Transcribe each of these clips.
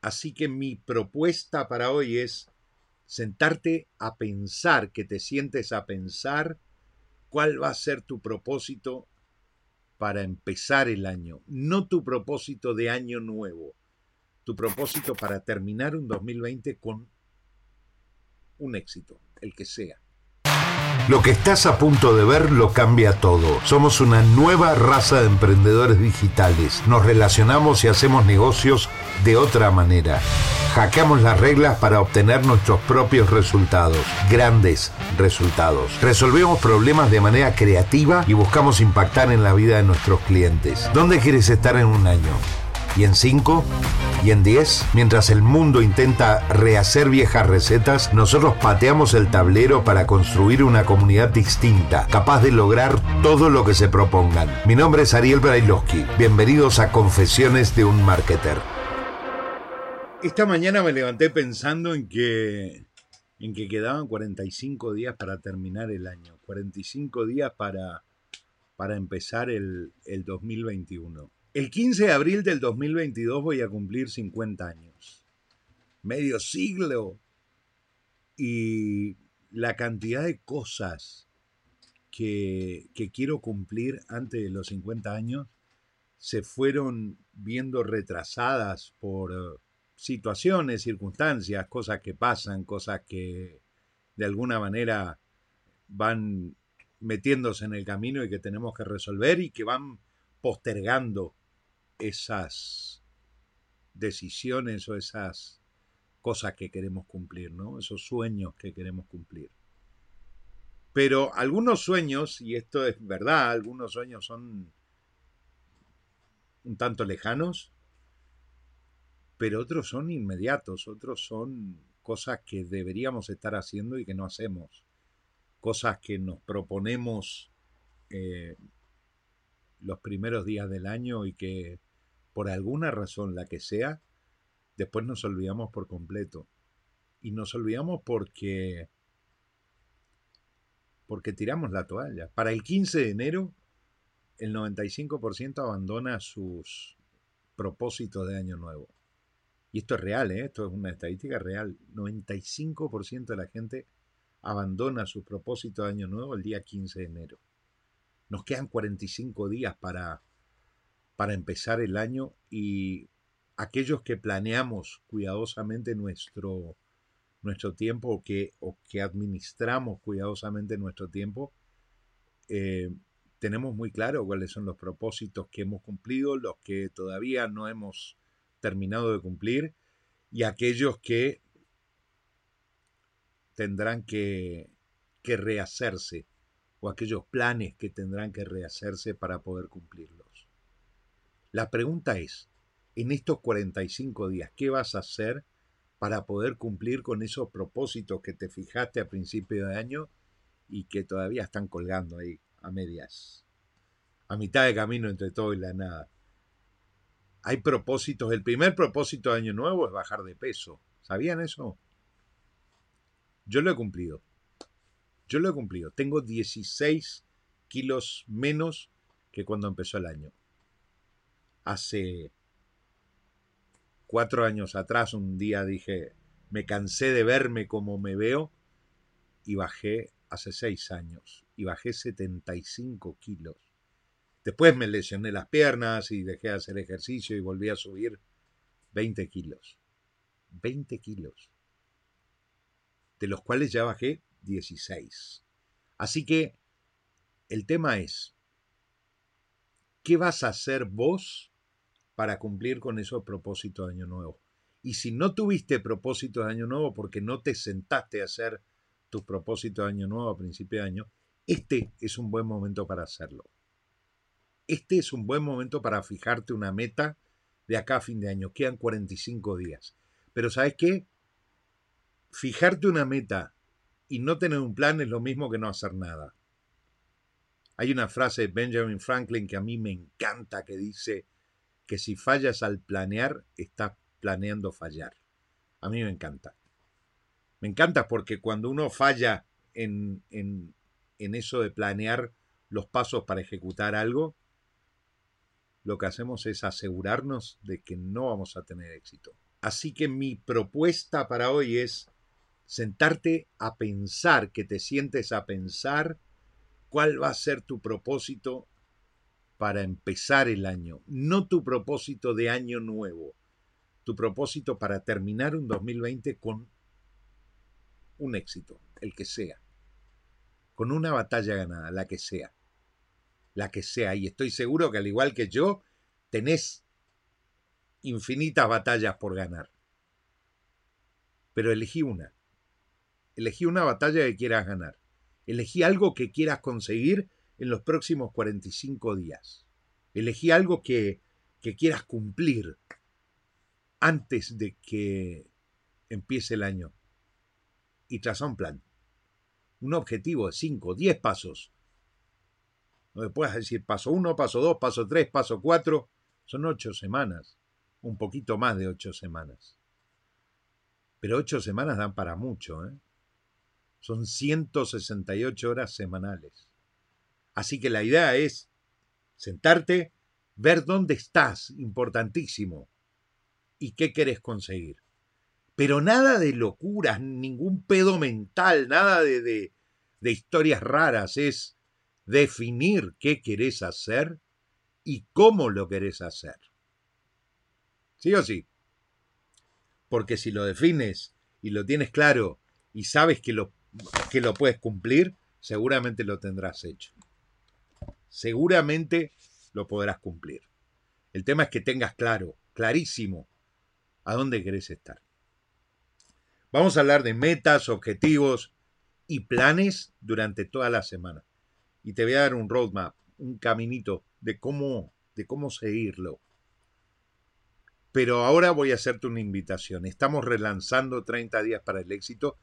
Así que mi propuesta para hoy es sentarte a pensar, que te sientes a pensar cuál va a ser tu propósito para empezar el año, no tu propósito de año nuevo, tu propósito para terminar un 2020 con un éxito, el que sea. Lo que estás a punto de ver lo cambia todo. Somos una nueva raza de emprendedores digitales. Nos relacionamos y hacemos negocios de otra manera. Hackeamos las reglas para obtener nuestros propios resultados, grandes resultados. Resolvemos problemas de manera creativa y buscamos impactar en la vida de nuestros clientes. ¿Dónde quieres estar en un año? ¿Y en 5? ¿Y en 10? Mientras el mundo intenta rehacer viejas recetas, nosotros pateamos el tablero para construir una comunidad distinta, capaz de lograr todo lo que se propongan. Mi nombre es Ariel Brailovsky. Bienvenidos a Confesiones de un Marketer. Esta mañana me levanté pensando en que, en que quedaban 45 días para terminar el año, 45 días para, para empezar el, el 2021. El 15 de abril del 2022 voy a cumplir 50 años. Medio siglo. Y la cantidad de cosas que, que, quiero cumplir antes de los 50 años se fueron viendo retrasadas por eh, situaciones, circunstancias, cosas que pasan, cosas que de alguna manera van metiéndose en el camino y que tenemos que resolver y que van postergando esas decisiones o esas cosas que queremos cumplir, ¿no? Esos sueños que queremos cumplir. Pero algunos sueños, y esto es verdad, algunos sueños son un tanto lejanos, pero otros son inmediatos, otros son cosas que deberíamos estar haciendo y que no hacemos, cosas que nos proponemos eh, los primeros días del año y que por alguna razón, la que sea, después nos olvidamos por completo. Y nos olvidamos porque porque tiramos la toalla. Para el 15 de enero, el 95% abandona sus propósitos de año nuevo. Y esto es real, ¿eh? esto es una estadística real. 95% de la gente abandona sus propósitos de año nuevo el día 15 de enero. Nos quedan 45 días para para empezar el año y aquellos que planeamos cuidadosamente nuestro, nuestro tiempo o que, o que administramos cuidadosamente nuestro tiempo, eh, tenemos muy claro cuáles son los propósitos que hemos cumplido, los que todavía no hemos terminado de cumplir y aquellos que tendrán que, que rehacerse o aquellos planes que tendrán que rehacerse para poder cumplirlos. La pregunta es, en estos 45 días, ¿qué vas a hacer para poder cumplir con esos propósitos que te fijaste a principio de año y que todavía están colgando ahí a medias, a mitad de camino entre todo y la nada? Hay propósitos, el primer propósito de año nuevo es bajar de peso. ¿Sabían eso? Yo lo he cumplido. Yo lo he cumplido. Tengo 16 kilos menos que cuando empezó el año hace cuatro años atrás, un día dije, me cansé de verme como me veo y bajé hace seis años y bajé 75 kilos. Después me lesioné las piernas y dejé de hacer ejercicio y volví a subir 20 kilos. 20 kilos. De los cuales ya bajé 16. Así que el tema es, ¿qué vas a hacer vos para cumplir con esos propósitos de Año Nuevo. Y si no tuviste propósito de Año Nuevo porque no te sentaste a hacer tus propósitos de Año Nuevo a principio de año, este es un buen momento para hacerlo. Este es un buen momento para fijarte una meta de acá a fin de año. Quedan 45 días. Pero ¿sabes qué? Fijarte una meta y no tener un plan es lo mismo que no hacer nada. Hay una frase de Benjamin Franklin que a mí me encanta que dice, que si fallas al planear, estás planeando fallar. A mí me encanta. Me encanta porque cuando uno falla en, en, en eso de planear los pasos para ejecutar algo, lo que hacemos es asegurarnos de que no vamos a tener éxito. Así que mi propuesta para hoy es sentarte a pensar, que te sientes a pensar cuál va a ser tu propósito para empezar el año, no tu propósito de año nuevo, tu propósito para terminar un 2020 con un éxito, el que sea, con una batalla ganada, la que sea, la que sea. Y estoy seguro que al igual que yo, tenés infinitas batallas por ganar. Pero elegí una. Elegí una batalla que quieras ganar. Elegí algo que quieras conseguir en los próximos 45 días. Elegí algo que, que quieras cumplir antes de que empiece el año. Y traza un plan. Un objetivo de 5, 10 pasos. Me puedas decir paso 1, paso 2, paso 3, paso 4. Son 8 semanas. Un poquito más de 8 semanas. Pero 8 semanas dan para mucho. ¿eh? Son 168 horas semanales. Así que la idea es sentarte, ver dónde estás, importantísimo, y qué querés conseguir. Pero nada de locuras, ningún pedo mental, nada de, de, de historias raras, es definir qué querés hacer y cómo lo querés hacer. ¿Sí o sí? Porque si lo defines y lo tienes claro y sabes que lo, que lo puedes cumplir, seguramente lo tendrás hecho. Seguramente lo podrás cumplir. El tema es que tengas claro, clarísimo, a dónde querés estar. Vamos a hablar de metas, objetivos y planes durante toda la semana. Y te voy a dar un roadmap, un caminito de cómo, de cómo seguirlo. Pero ahora voy a hacerte una invitación. Estamos relanzando 30 días para el éxito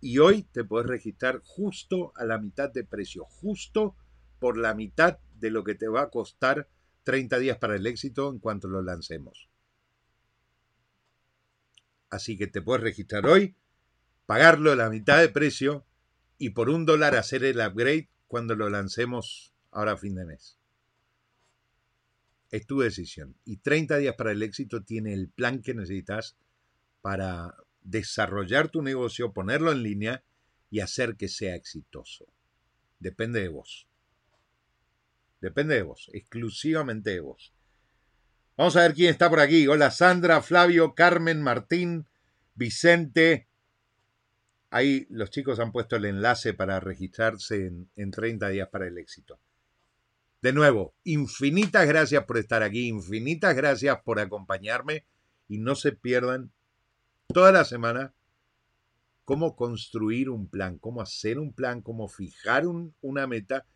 y hoy te puedes registrar justo a la mitad de precio, justo por la mitad de lo que te va a costar 30 días para el éxito en cuanto lo lancemos. Así que te puedes registrar hoy, pagarlo la mitad de precio y por un dólar hacer el upgrade cuando lo lancemos ahora a fin de mes. Es tu decisión. Y 30 días para el éxito tiene el plan que necesitas para desarrollar tu negocio, ponerlo en línea y hacer que sea exitoso. Depende de vos. Depende de vos, exclusivamente de vos. Vamos a ver quién está por aquí. Hola Sandra, Flavio, Carmen, Martín, Vicente. Ahí los chicos han puesto el enlace para registrarse en, en 30 días para el éxito. De nuevo, infinitas gracias por estar aquí, infinitas gracias por acompañarme y no se pierdan toda la semana cómo construir un plan, cómo hacer un plan, cómo fijar un, una meta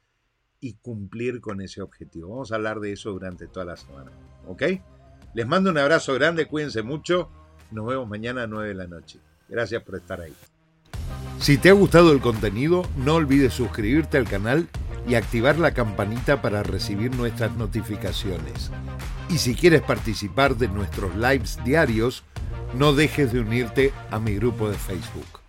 y cumplir con ese objetivo. Vamos a hablar de eso durante toda la semana. ¿Ok? Les mando un abrazo grande, cuídense mucho. Nos vemos mañana a 9 de la noche. Gracias por estar ahí. Si te ha gustado el contenido, no olvides suscribirte al canal y activar la campanita para recibir nuestras notificaciones. Y si quieres participar de nuestros lives diarios, no dejes de unirte a mi grupo de Facebook.